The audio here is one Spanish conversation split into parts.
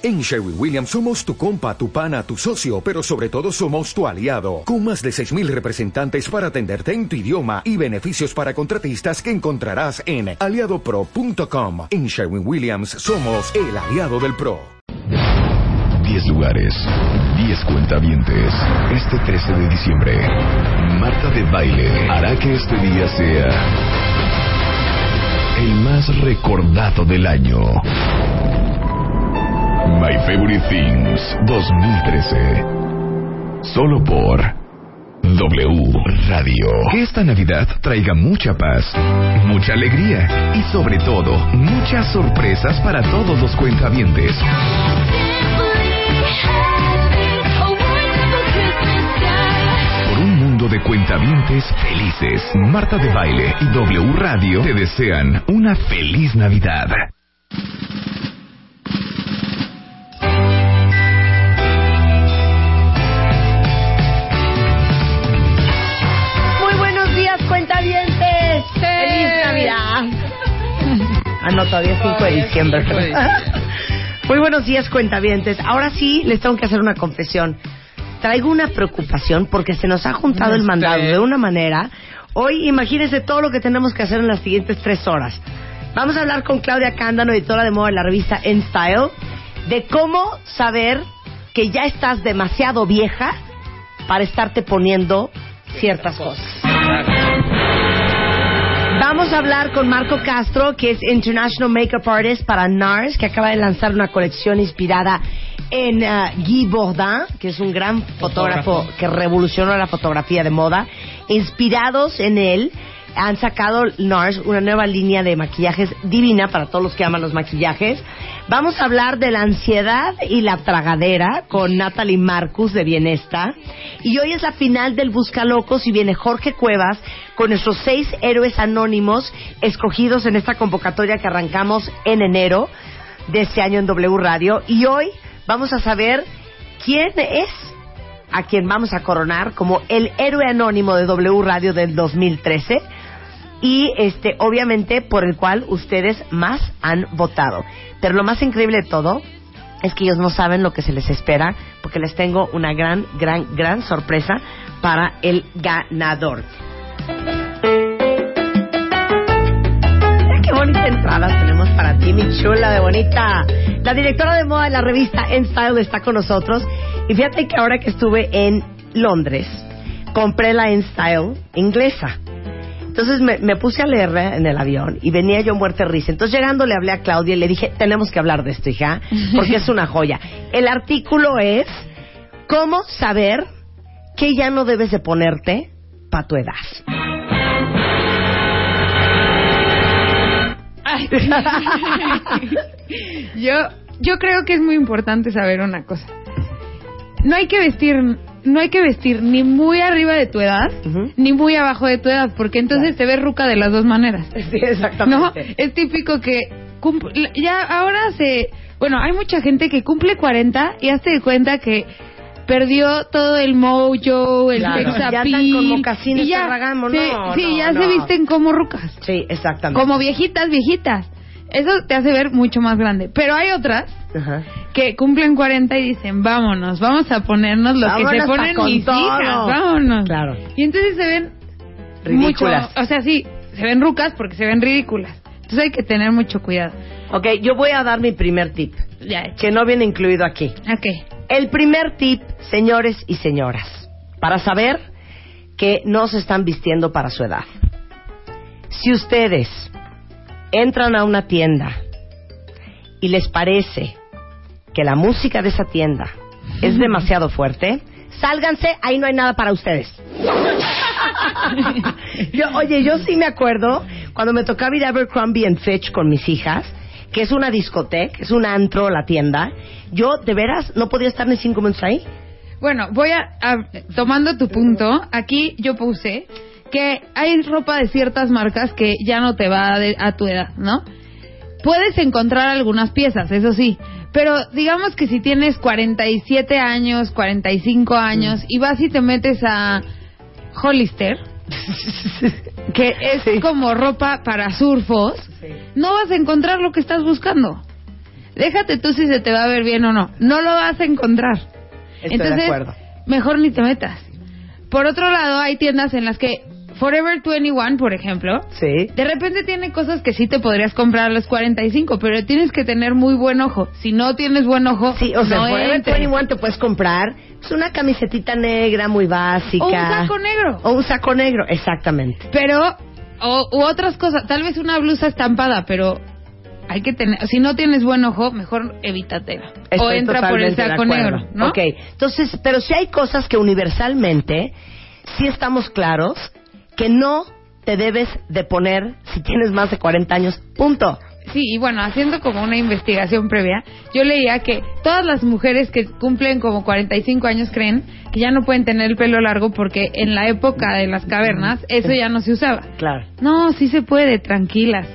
En Sherwin Williams somos tu compa, tu pana, tu socio, pero sobre todo somos tu aliado, con más de 6.000 representantes para atenderte en tu idioma y beneficios para contratistas que encontrarás en aliadopro.com. En Sherwin Williams somos el aliado del PRO. 10 lugares, 10 cuentavientes. Este 13 de diciembre, Marta de Baile hará que este día sea el más recordado del año. My Favorite Things 2013. Solo por W Radio. Que esta Navidad traiga mucha paz, mucha alegría y sobre todo muchas sorpresas para todos los cuentavientes. Por un mundo de cuentavientes felices, Marta de Baile y W Radio te desean una feliz Navidad. Todavía es 5 de diciembre. Muy buenos días, cuentavientes. Ahora sí, les tengo que hacer una confesión. Traigo una preocupación porque se nos ha juntado el mandado de una manera. Hoy, imagínense todo lo que tenemos que hacer en las siguientes tres horas. Vamos a hablar con Claudia Cándano, editora de moda de la revista En Style, de cómo saber que ya estás demasiado vieja para estarte poniendo ciertas cosas. Vamos a hablar con Marco Castro, que es International Makeup Artist para NARS, que acaba de lanzar una colección inspirada en uh, Guy Bourdin, que es un gran fotógrafo que revolucionó la fotografía de moda. Inspirados en él, han sacado NARS una nueva línea de maquillajes divina para todos los que aman los maquillajes. Vamos a hablar de la ansiedad y la tragadera con Natalie Marcus de Bienesta. Y hoy es la final del Busca Locos y viene Jorge Cuevas con nuestros seis héroes anónimos escogidos en esta convocatoria que arrancamos en enero de este año en W Radio. Y hoy vamos a saber quién es a quien vamos a coronar como el héroe anónimo de W Radio del 2013 y este obviamente por el cual ustedes más han votado. Pero lo más increíble de todo es que ellos no saben lo que se les espera porque les tengo una gran, gran, gran sorpresa para el ganador. Qué bonita entrada tenemos para ti, mi chula de bonita. La directora de moda de la revista En Style está con nosotros. Y fíjate que ahora que estuve en Londres, compré la En Style inglesa. Entonces me, puse a leerla en el avión y venía yo muerte risa. Entonces llegando le hablé a Claudia y le dije, tenemos que hablar de esto, hija, porque es una joya. El artículo es cómo saber que ya no debes de ponerte para tu edad. yo, yo creo que es muy importante saber una cosa. No hay que vestir no hay que vestir ni muy arriba de tu edad, uh -huh. ni muy abajo de tu edad, porque entonces claro. te ves ruca de las dos maneras. Sí, exactamente. ¿No? Es típico que ya ahora se, bueno, hay mucha gente que cumple 40 y hazte de cuenta que perdió todo el mojo, el claro. sex ya mocasines y ya, sí, no, sí, no, ya no. se visten como rucas. Sí, exactamente. Como viejitas, viejitas. Eso te hace ver mucho más grande. Pero hay otras Ajá. que cumplen 40 y dicen, vámonos, vamos a ponernos lo Vámonos que se ponen mis todo. hijas, vámonos. Claro. Y entonces se ven Ridículas. mucho, o sea, sí, se ven rucas porque se ven ridículas. Entonces hay que tener mucho cuidado. Ok, yo voy a dar mi primer tip, Ya, que no viene incluido aquí. ok. El primer tip, señores y señoras, para saber que no se están vistiendo para su edad. Si ustedes entran a una tienda y les parece que la música de esa tienda es demasiado fuerte, sálganse, ahí no hay nada para ustedes. Yo, oye, yo sí me acuerdo cuando me tocaba ir a Abercrombie and Fitch con mis hijas, que es una discoteca, es un antro la tienda. Yo, de veras, no podía estar ni cinco minutos ahí. Bueno, voy a, a- tomando tu punto, aquí yo puse que hay ropa de ciertas marcas que ya no te va de- a tu edad, ¿no? Puedes encontrar algunas piezas, eso sí, pero digamos que si tienes 47 años, 45 años y vas y te metes a Hollister, que es como ropa para surfos, no vas a encontrar lo que estás buscando. Déjate tú si se te va a ver bien o no. No lo vas a encontrar. Estoy Entonces, de acuerdo. mejor ni te metas. Por otro lado, hay tiendas en las que Forever 21, por ejemplo, Sí. de repente tiene cosas que sí te podrías comprar a los 45, pero tienes que tener muy buen ojo. Si no tienes buen ojo, Sí, o sea, no Forever entres. 21 te puedes comprar pues, una camisetita negra muy básica. O un saco negro. O un saco negro, exactamente. Pero, o, u otras cosas, tal vez una blusa estampada, pero hay que tener, si no tienes buen ojo, mejor evítatela. o entra por el saco negro, ¿no? Ok, entonces, pero si hay cosas que universalmente sí estamos claros que no te debes de poner si tienes más de 40 años, punto. Sí, y bueno, haciendo como una investigación previa, yo leía que todas las mujeres que cumplen como 45 años creen que ya no pueden tener el pelo largo porque en la época de las cavernas eso ya no se usaba. Claro. No, sí se puede, tranquilas.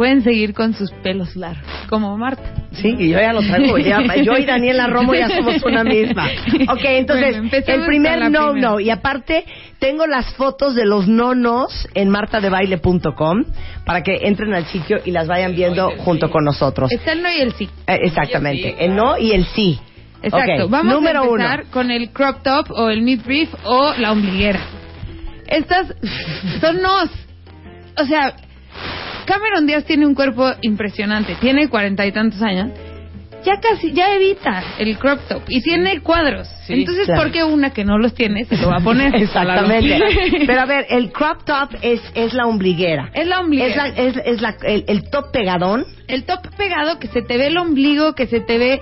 Pueden seguir con sus pelos largos, como Marta. Sí, y yo ya lo traigo. ya- yo y Daniela Romo ya somos una misma. Ok, entonces, Bueno, el primer no, primera. no. Y aparte, tengo las fotos de los nonos en martadebaile.com para que entren al sitio y las vayan viendo junto con nosotros. Está el no y el sí. Eh, exactamente. El no y el sí. Exacto. Ok, Vamos número a empezar uno. con el crop top o el mid brief o la ombliguera. Estas son nos. O sea, Cameron Díaz tiene un cuerpo impresionante. Tiene cuarenta y tantos años. Ya casi, ya evita el crop top y tiene cuadros. Sí, Entonces, claro. ¿por qué una que no los tiene se lo va a poner? Exactamente. Pero a ver, el crop top es, es la ombliguera. Es la ombliguera. Es, la- es, es la- el, el top pegadón. el top pegado que se te ve el ombligo, que se te ve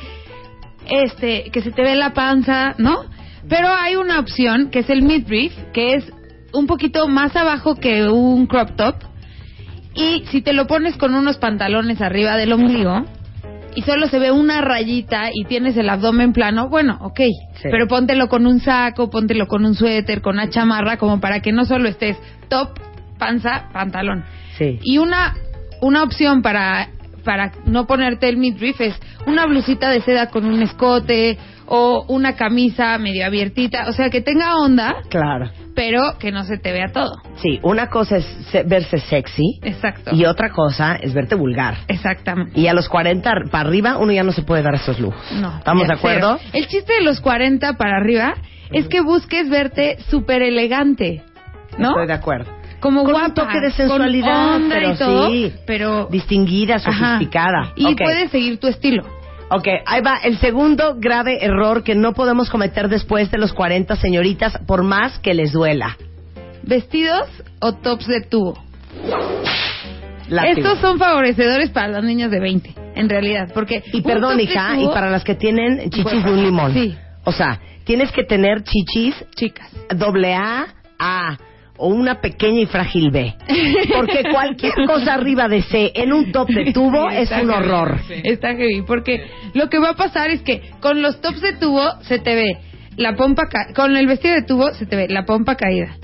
este, que se te ve la panza, ¿no? Pero hay una opción que es el midriff, que es un poquito más abajo que un crop top. Y si te lo pones con unos pantalones arriba del ombligo y solo se ve una rayita y tienes el abdomen plano, bueno, ok. Sí. Pero póntelo con un saco, póntelo con un suéter, con una chamarra, como para que no solo estés top, panza, pantalón. Sí. Y una, una opción para, para no ponerte el midriff es una blusita de seda con un escote o una camisa medio abiertita, o sea, que tenga onda, Claro. pero que no se te vea todo. Sí, una cosa es se- verse sexy Exacto. y otra cosa es verte vulgar. Exactamente. Y a los 40 para arriba uno ya no se puede dar esos lujos. No. ¿Estamos de acuerdo? El chiste de los 40 para arriba es que busques verte súper elegante, ¿no? Estoy de acuerdo. Como Con un toque de con sensualidad, onda pero y todo, sí. pero Distinguida, Ajá. sofisticada. Y Ok. puedes seguir tu estilo. Ok, ahí va el segundo grave error que no podemos cometer después de los 40, señoritas, por más que les duela. ¿Vestidos o tops de tubo? Látigo. Estos son favorecedores para las niñas de 20, en realidad, porque... Y perdón, hija, tubo- y para las que tienen chichis de un limón. Sí. O sea, tienes que tener chichis Chicas. doble A, A o una pequeña y frágil B. Porque cualquier cosa arriba de C en un top de tubo Sí, es un heavy. horror. Está heavy, porque lo que va a pasar es que con los tops de tubo se te ve la pompa... ca- Con el vestido de tubo se te ve la pompa caída,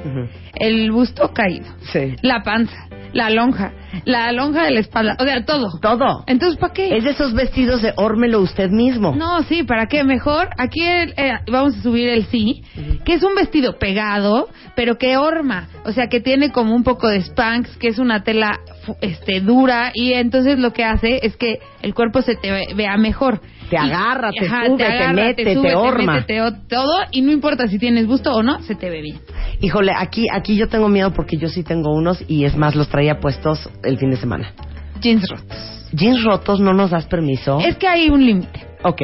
el busto caído, Sí. la panza, la lonja, la lonja de la espalda, o sea, todo. Todo. Entonces, ¿para qué? Es de esos vestidos de órmelo usted mismo. No, sí, ¿para qué? Mejor, aquí el- eh, vamos a subir el sí, que es un vestido pegado, pero que horma, o sea, que tiene como un poco de spanks, que es una tela este dura, y entonces lo que hace es que el cuerpo se te ve- vea mejor. Te Y- agarra, te sube, te mete, te sube, horma. mete, te todo, y no importa si tienes gusto o no, se te ve bien. Híjole, aquí, aquí yo tengo miedo porque yo sí tengo unos y es más, los traía puestos el fin de semana. Jeans rotos. Jeans rotos, ¿no nos das permiso? Es que hay un límite. Ok.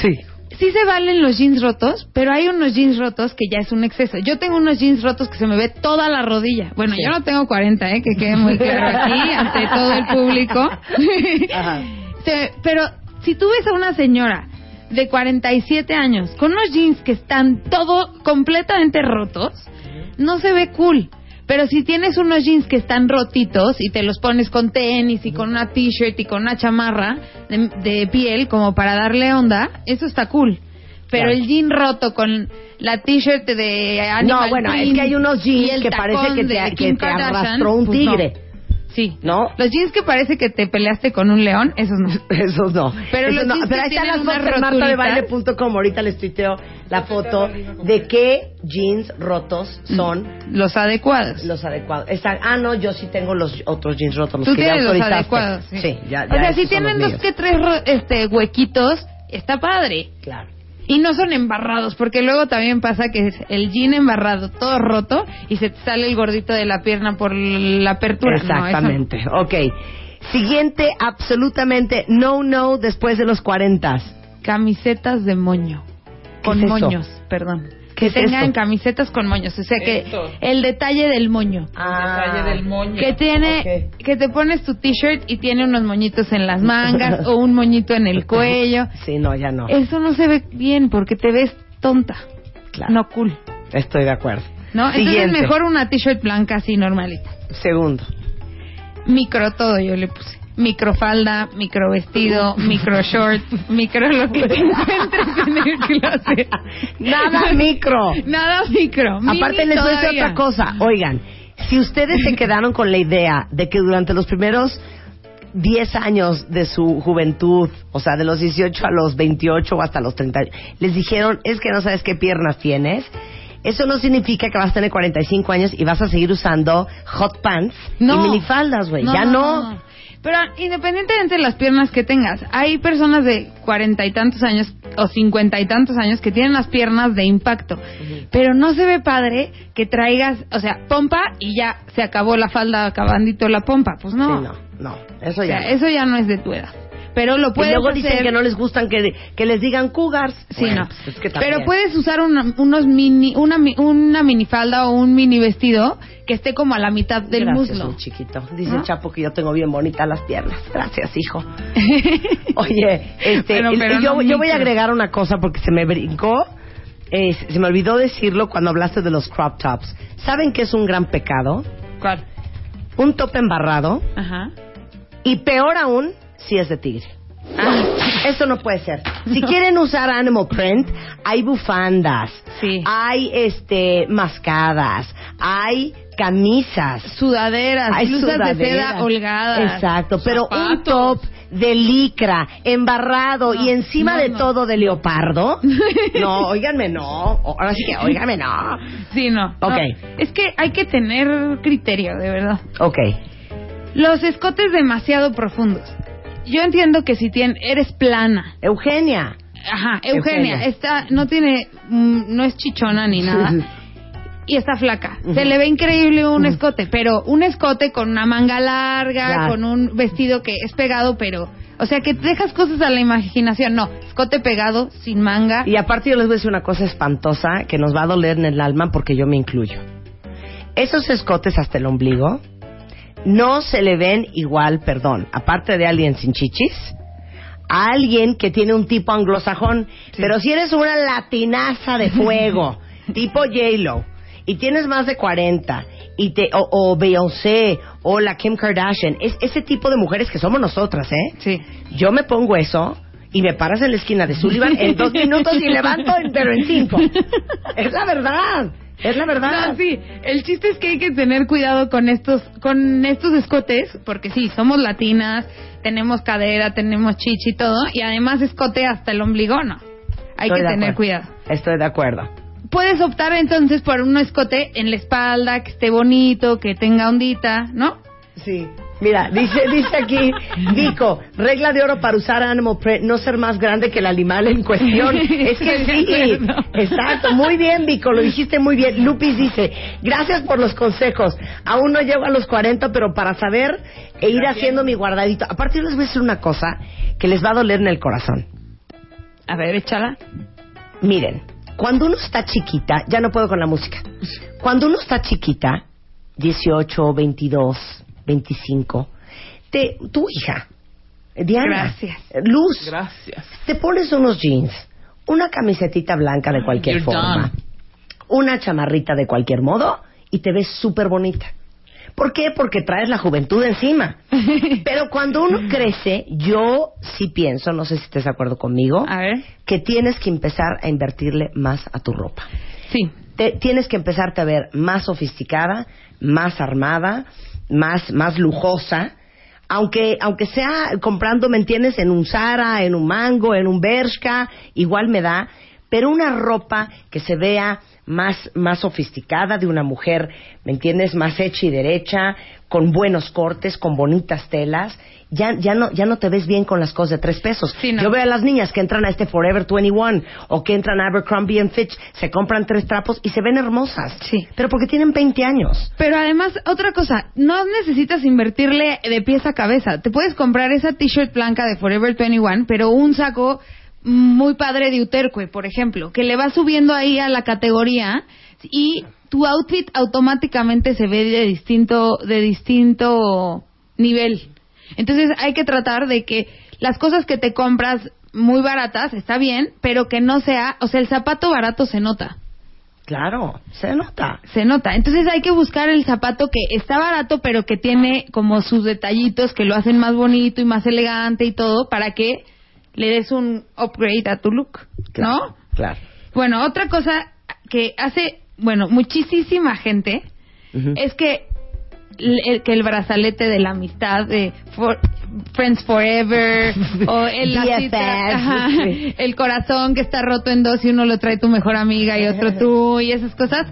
Sí. Sí se valen los jeans rotos, pero hay unos jeans rotos que ya es un exceso. Yo tengo unos jeans rotos que se me ve toda la rodilla. Bueno, yo no tengo 40, ¿eh? Que quede muy claro aquí ante todo el público. Ajá. Se- pero si tú ves a una señora de 47 años con unos jeans que están todo completamente rotos, no se ve cool. Pero si tienes unos jeans que están rotitos y te los pones con tenis y con una t-shirt y con una chamarra de, de piel como para darle onda, eso está cool. Pero Claro. el jean roto con la t-shirt de Animal No, bueno, es que hay unos jeans que parece que te, que te arrastró un pues no. Sí. ¿No? Los jeans que parece que te peleaste con un león, esos no. Esos no. Pero Esos los no. jeans Pero ahí están las fotos martadebaile.com. Ahorita les tuiteo la foto de qué jeans rotos son Los adecuados. los adecuados. Está- ah, no, yo sí tengo los otros jeans rotos. Los Tú que ya tienes los autorizaste. adecuados. Sí, ya, O sea, si tienen los dos que tres ro- este, huequitos, está padre. Claro. Y no son embarrados, porque luego también pasa que es el jean embarrado, todo roto, y se te sale el gordito de la pierna por la apertura. Eso no. Exactamente. ok. Siguiente, absolutamente no, no, después de los 40. Camisetas de moño. ¿Qué Con es moños, perdón. ¿Qué que es tengan eso? camisetas con moños. O sea que Esto. el detalle del moño. Ah, detalle del moño. Que tiene, que te pones tu t-shirt y tiene unos moñitos en las mangas o un moñito en el cuello. Sí, no, ya no. Eso no se ve bien porque te ves tonta. Claro. No cool. Estoy de acuerdo. ¿No? Entonces Siguiente. mejor una t-shirt blanca así normalita. Segundo. Micro todo yo le puse. Microfalda, micro vestido, micro short, micro lo que te encuentres en el closet. Nada micro. Nada micro. Aparte les voy a decir otra cosa. Oigan, si ustedes se quedaron con la idea de que durante los primeros 10 años de su juventud, o sea, de los 18 a los 28 o hasta los 30, les dijeron, es que no sabes qué piernas tienes. Eso no significa que vas a tener 45 años y vas a seguir usando hot pants No. y minifaldas, güey. ya no. Pero independientemente de las piernas que tengas, hay personas de cuarenta y tantos años o cincuenta y tantos años que tienen las piernas de impacto. Pero no se ve padre que traigas, o sea, pompa y ya se acabó la falda acabandito la pompa. Pues no. Sí, no, no. Eso O ya. sea, no. eso ya no es de tu edad. Pero lo Y puedes luego hacer. dicen que no les gustan que, que les digan cougars. Sí, Bueno, no. pues es que Pero puedes usar una, unos mini, una, una minifalda o un mini vestido que esté como a la mitad del Gracias, muslo. mi chiquito. Dice ¿No? el Chapo que yo tengo bien bonitas las piernas. Gracias, hijo. Oye, este, pero yo, no yo voy a agregar una cosa porque se me brincó. eh, se me olvidó decirlo cuando hablaste de los crop tops. ¿Saben qué es un gran pecado? ¿Cuál? Un top embarrado Ajá. y peor aún si es de tigre. Ah. Eso no puede ser. Si quieren usar animal print, hay bufandas, Sí. hay este mascadas, hay camisas, Sudaderas, hay blusas de sudaderas. seda holgadas. Exacto, pero un top de licra, embarrado y encima no, de no. todo de leopardo. No, óiganme, no. Ahora sí que, óiganme, no. Sí, no. Ok. Es que hay que tener criterio, de verdad. Ok. Los escotes demasiado profundos. Yo entiendo que si tien- eres plana. Eugenia. Ajá, Eugenia, Eugenia. está, no tiene, mm, no es chichona ni nada. y está flaca. Se le ve increíble un escote, pero un escote con una manga larga, Ya. con un vestido que es pegado, pero, o sea, que dejas cosas a la imaginación. No, escote pegado, sin manga. Y aparte yo les voy a decir una cosa espantosa que nos va a doler en el alma porque yo me incluyo. Esos escotes hasta el ombligo no se le ven igual, perdón, aparte de alguien sin chichis, a alguien que tiene un tipo anglosajón. Pero si eres una latinaza de fuego, tipo J-Lo, y tienes más de 40, y te, o, o Beyoncé, o la Kim Kardashian, es ese tipo de mujeres que somos nosotras, ¿eh? Sí. Yo me pongo eso y me paras en la esquina de Sullivan en dos minutos y levanto, en- pero en cinco. Es la verdad, es la verdad. No, sí. El chiste es que hay que tener cuidado con estos, con estos escotes, porque sí, somos latinas, tenemos cadera, tenemos chichi y todo, y además escote hasta el ombligo, no. Hay Estoy que tener acuerdo. cuidado. Estoy de acuerdo. Puedes optar entonces por un escote en la espalda, que esté bonito, que tenga ondita, ¿no? Sí. Mira, dice, dice aquí, Vico, regla de oro para usar animal print, no ser más grande que el animal en cuestión. Es que sí, exacto, muy bien, Vico, lo dijiste muy bien. Lupis dice, gracias por los consejos. Aún no llego a los 40, pero para saber e ir haciendo mi guardadito. Aparte, les voy a decir una cosa que les va a doler en el corazón. A ver, échala. Miren, cuando uno está chiquita, ya no puedo con la música. Cuando uno está chiquita, 18, 22, 25, te, tu hija, Diana, Gracias. Luz, Gracias. te pones unos jeans, una camisetita blanca de cualquier You're forma, done. una chamarrita de cualquier modo y te ves súper bonita. ¿Por qué? Porque traes la juventud encima. Pero cuando uno crece, yo sí pienso, no sé si estés de acuerdo conmigo, A ver. que tienes que empezar a invertirle más a tu ropa. Sí. Te- tienes que empezarte a ver más sofisticada, más armada, más, más lujosa, aunque, aunque sea comprando, ¿me entiendes? En un Zara, en un Mango, en un Bershka, igual me da, pero una ropa que se vea más, más sofisticada de una mujer, ¿me entiendes? Más hecha y derecha, con buenos cortes, con bonitas telas. Ya, ya, no, ya no te ves bien con las cosas de tres pesos. Sí, no. Yo veo a las niñas que entran a este Forever 21 o que entran a Abercrombie and Fitch, se compran tres trapos y se ven hermosas. Sí. Pero porque tienen 20 años. Pero además, otra cosa, no necesitas invertirle de pies a cabeza. Te puedes comprar esa t-shirt blanca de Forever 21, pero un saco muy padre de Uterque, por ejemplo, que le va subiendo ahí a la categoría y tu outfit automáticamente se ve de distinto, de distinto nivel. Entonces hay que tratar de que las cosas que te compras muy baratas está bien, pero que no sea, o sea, el zapato barato se nota. Claro, se nota. Se nota. Entonces hay que buscar el zapato que está barato, pero que tiene como sus detallitos que lo hacen más bonito y más elegante y todo, para que le des un upgrade a tu look, Claro, ¿no? Claro. Bueno, otra cosa que hace, bueno, muchísima gente es que el, que el brazalete de la amistad de for- Friends Forever o el, la cita- ajá, el corazón que está roto en dos y uno lo trae tu mejor amiga y otro tú y esas cosas.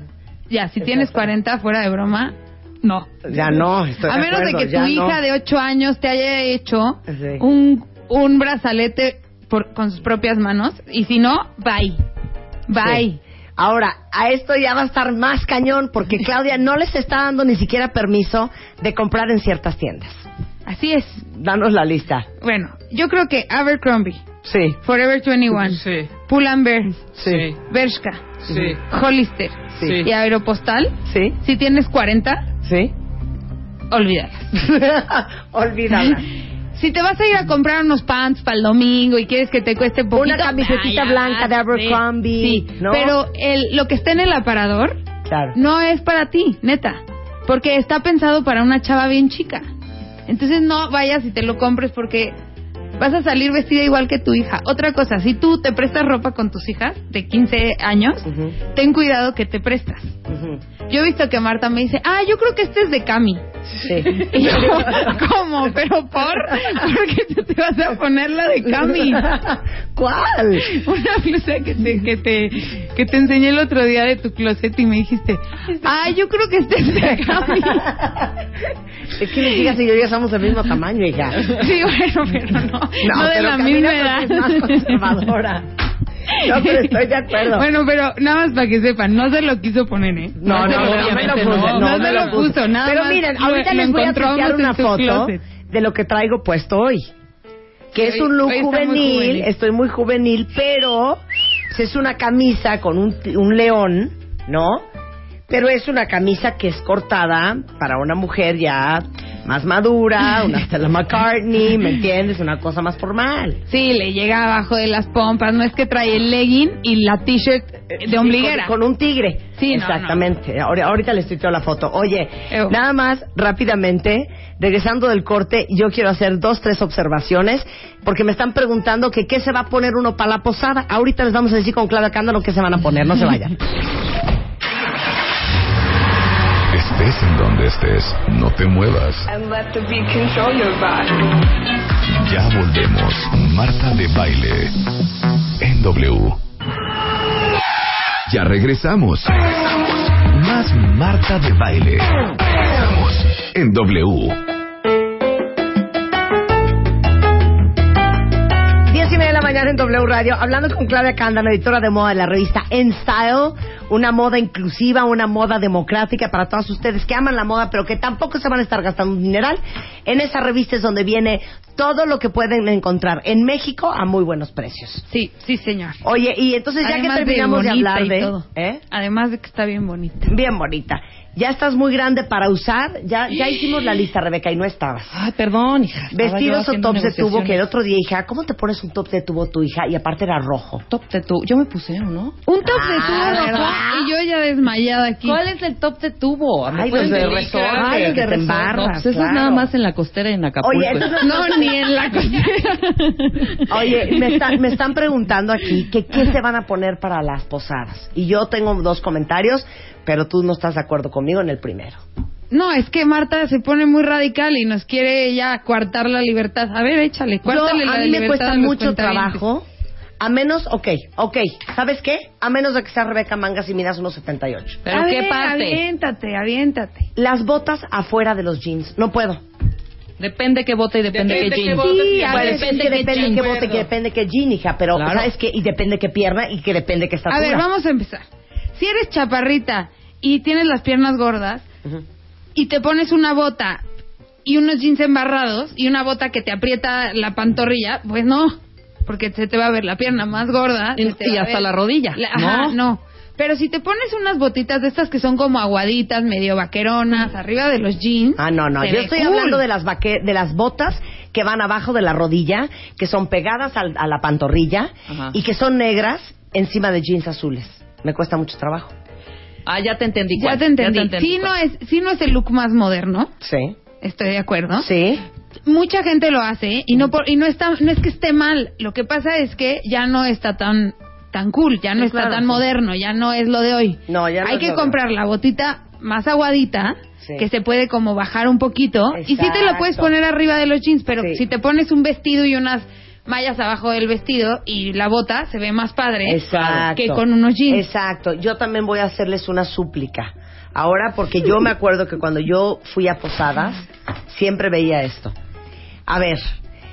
Ya, si tienes 40 fuera de broma, no. Ya no, estoy A menos de acuerdo, que tu hija no. de 8 años te haya hecho Sí. un, un brazalete por- con sus propias manos y si no, bye. Bye. Sí. Ahora, a esto ya va a estar más cañón porque Claudia no les está dando ni siquiera permiso de comprar en ciertas tiendas. Así es. Danos la lista. Bueno, yo creo que Abercrombie, Sí, Forever 21, Sí, Pull and Bear, sí, Bershka, sí. Hollister Sí. y Aeropostal, sí, si tienes 40, sí. olvídalas. Olvídala. Si te vas a ir a comprar unos pants para el domingo y quieres que te cueste poquito, Una camisetita blanca de Abercrombie, Sí, ¿no? pero el, lo que está en el aparador Claro. no es para ti, neta. Porque está pensado para una chava bien chica. Entonces no vayas y te lo compres porque vas a salir vestida igual que tu hija. Otra cosa, si tú te prestas ropa con tus hijas de 15 años, ten cuidado que te prestas. Yo he visto que Marta me dice, ah, yo creo que este es de Cami. Sí. Y yo, ¿cómo? ¿Pero por? Porque tú te vas a poner la de Cami. ¿Cuál? Una blusa que te, que te, que te enseñé el otro día de tu closet y me dijiste, ah, yo creo que este es de Cami. Es que mis hijas y yo ya somos del mismo tamaño, hija. Sí, bueno, pero no, no, de pero la misma edad. es más conservadora. No, pero estoy de acuerdo. Bueno, pero nada más para que sepan, no se lo quiso poner, ¿eh? No, no, lo- no, me lo puse, no. no, No se lo puso, nada Pero miren, ahorita les voy a encontramos tuitear en una foto de lo que traigo puesto hoy. Que es un look juvenil, estoy muy juvenil, pero es una camisa con un, un león, ¿no? Pero es una camisa que es cortada para una mujer ya más madura, una Stella McCartney, ¿me entiendes? Una cosa más formal. Sí, le llega abajo de las pompas, no es que trae el legging y la t-shirt de Sí, ombliguera. Con, con un tigre. Sí, no, Exactamente. Ahora- Ahorita les tuiteo la foto. Oye, Ew. nada más, rápidamente, regresando del corte, yo quiero hacer dos, tres observaciones, porque me están preguntando que qué se va a poner uno para la posada. Ahorita les vamos a decir con Claudia Cándalo qué se van a poner, no se vayan. Estés en donde estés, no te muevas. and let the beat control your body. Ya volvemos. Marta de baile. En W. Ya regresamos. Más Marta de baile. Regresamos. En W. Diez y media de la mañana en W Radio, hablando con Claudia Cándalo, editora de moda de la revista En Style, una moda inclusiva, una moda democrática para todos ustedes que aman la moda, pero que tampoco se van a estar gastando un dineral. En esa revista es donde viene todo lo que pueden encontrar en México a muy buenos precios. Sí, sí, señor. Oye, y entonces ya Además que terminamos de, bonita hablar de... todo. ¿eh? Además de que está bien bonita. Bien bonita. Ya estás muy grande para usar. Ya, ya hicimos la lista, Rebeca, y no estabas. Ay, perdón, hija. Vestidos o tops de tubo, que el otro día, hija, ¿cómo te pones un top de tubo tu hija? Y aparte era rojo. Top de tubo. Yo me puse, ¿o no? Un top de Ah, tubo rojo ¿verdad? y yo ya desmayada aquí. ¿Cuál es el top de tubo? ¿Me Ay, los de decir? resorte, Ay, que de te resorte. No, pues eso claro. es nada más en la costera y en Acapulco. Oye, entonces- No, ni en la costera. Oye, me están, me están preguntando aquí que qué se van a poner para las posadas. Y yo tengo dos comentarios, pero tú no estás de acuerdo conmigo en el primero. No, es que Marta se pone muy radical y nos quiere ya coartar la libertad. A ver, échale, Yo, cuártale la a mí me libertad cuesta mucho trabajo. A menos, ok, ok. ¿Sabes qué? A menos de que sea Rebeca Mangas y midas unos 78. ¿Pero A qué ver, parte? Aviéntate, aviéntate. Las botas afuera de los jeans. No puedo. Depende qué bote y depende, Depende qué qué jean. bote. Sí, Pues ver, depende que qué depende jean. qué bote, que depende qué jean, hija. Pero, Claro. ¿sabes qué? Y depende qué pierna y que depende qué estatura. A ver, vamos a empezar. Si eres chaparrita y tienes las piernas gordas y te pones una bota y unos jeans embarrados y una bota que te aprieta la pantorrilla, pues no, porque se te va a ver la pierna más gorda. Y- hasta la rodilla, La- ajá, ¿no? no. Pero si te pones unas botitas de estas que son como aguaditas, medio vaqueronas, arriba de los jeans. Ah, no, no. Yo estoy cool. hablando de las vaque de las botas que van abajo de la rodilla, que son pegadas al- a la pantorrilla Ajá. y que son negras encima de jeans azules. Me cuesta mucho trabajo. Ah, ya te entendí. Ya te entendí. Sí, cuál. no es, sí no es el look más moderno, Sí. estoy de acuerdo. Sí. mucha gente lo hace y no por, y no está no es que esté mal lo que pasa es que ya no está tan tan cool ya no Sí, está claro, tan sí. moderno ya no es lo de hoy No, ya no hay es que lo de comprar la botita más aguadita Sí. que se puede como bajar un poquito y sí te la puedes poner arriba de los jeans pero Sí. si te pones un vestido y unas mallas abajo del vestido y la bota se ve más padre Exacto. que con unos jeans Exacto. Yo también voy a hacerles una súplica. Ahora, porque yo me acuerdo que cuando yo fui a Posadas, siempre veía esto. A ver,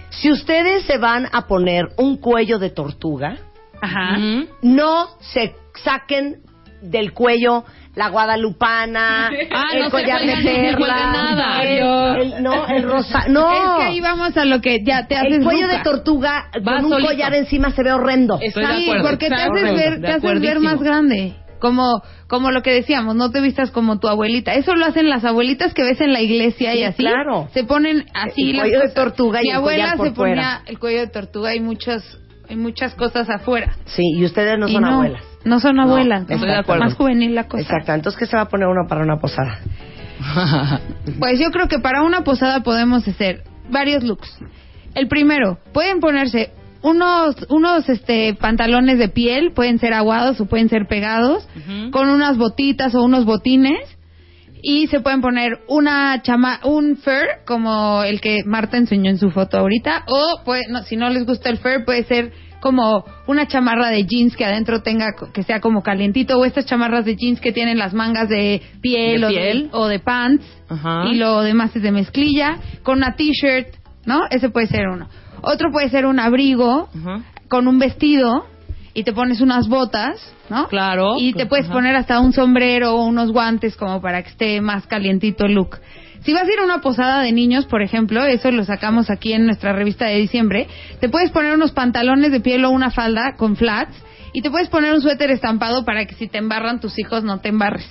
si ustedes se van a poner un cuello de tortuga, ajá no se saquen del cuello la guadalupana, Ah, el no collar de perla, nada. el, el- no, el rosa, no. es que ahí vamos a lo que ya te haces el cuello de tortuga Va con un solito. collar encima se ve horrendo. Estoy de Sí, acuerdo. porque te haces ver, te haces ver más grande. Como, como lo que decíamos, no te vistas como tu abuelita. Eso lo hacen las abuelitas que ves en la iglesia y Sí, así. claro. Se ponen así El las cuello de tortuga y Mi el abuela por se ponía fuera. el cuello de tortuga y muchas, hay muchas cosas afuera. Sí, y ustedes no Y son abuelas. No son abuelas. estoy de acuerdo. Más juvenil la cosa. Exacto. Entonces, ¿qué se va a poner uno para una posada? Pues yo creo que para una posada podemos hacer varios looks. El primero, pueden ponerse unos unos este pantalones de piel, pueden ser aguados o pueden ser pegados, con unas botitas o unos botines y se pueden poner una chama un fur como el que Marta enseñó en su foto ahorita o puede, no, si no les gusta el fur puede ser como una chamarra de jeans que adentro tenga que sea como calientito o estas chamarras de jeans que tienen las mangas de piel, De o, piel. De, o de pants Ajá. y lo demás es de mezclilla con una t-shirt, ¿no? Ese puede ser uno. Otro puede ser un abrigo Ajá. con un vestido y te pones unas botas, ¿no? Claro. Y te puedes Ajá. poner hasta un sombrero o unos guantes como para que esté más calientito el look. Si vas a ir a una posada de niños, por ejemplo, eso lo sacamos aquí en nuestra revista de diciembre, te puedes poner unos pantalones de piel o una falda con flats y te puedes poner un suéter estampado para que si te embarran tus hijos no te embarres.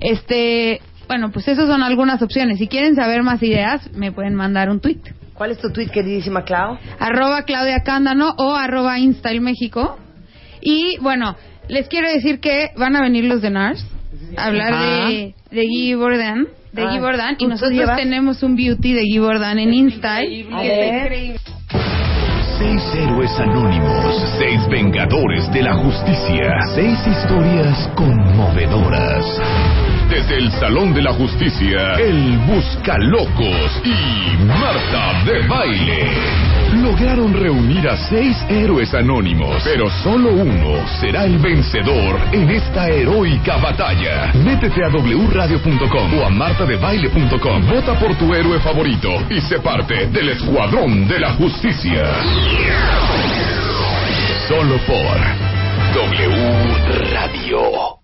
Este, bueno, pues esas son algunas opciones. Si quieren saber más ideas, me pueden mandar un tweet. ¿Cuál es tu tweet, queridísima Clau? Arroba Claudia Cándano o arroba México. Y bueno, les quiero decir que van a venir los de NARS a hablar de, de Guy Bourdain, de Guy Bourdain, ¿tú- y nosotros llevas? tenemos un beauty de Guy Bourdain en Instael. A ver. Seis héroes anónimos, seis vengadores de la justicia, seis historias conmovedoras. Desde el Salón de la Justicia, el Buscalocos y Marta de Baile lograron reunir a seis héroes anónimos, pero solo uno será el vencedor en esta heroica batalla. Métete a wradio.com o a martadebaile.com. Vota por tu héroe favorito y sé parte del Escuadrón de la Justicia. Solo por W Radio.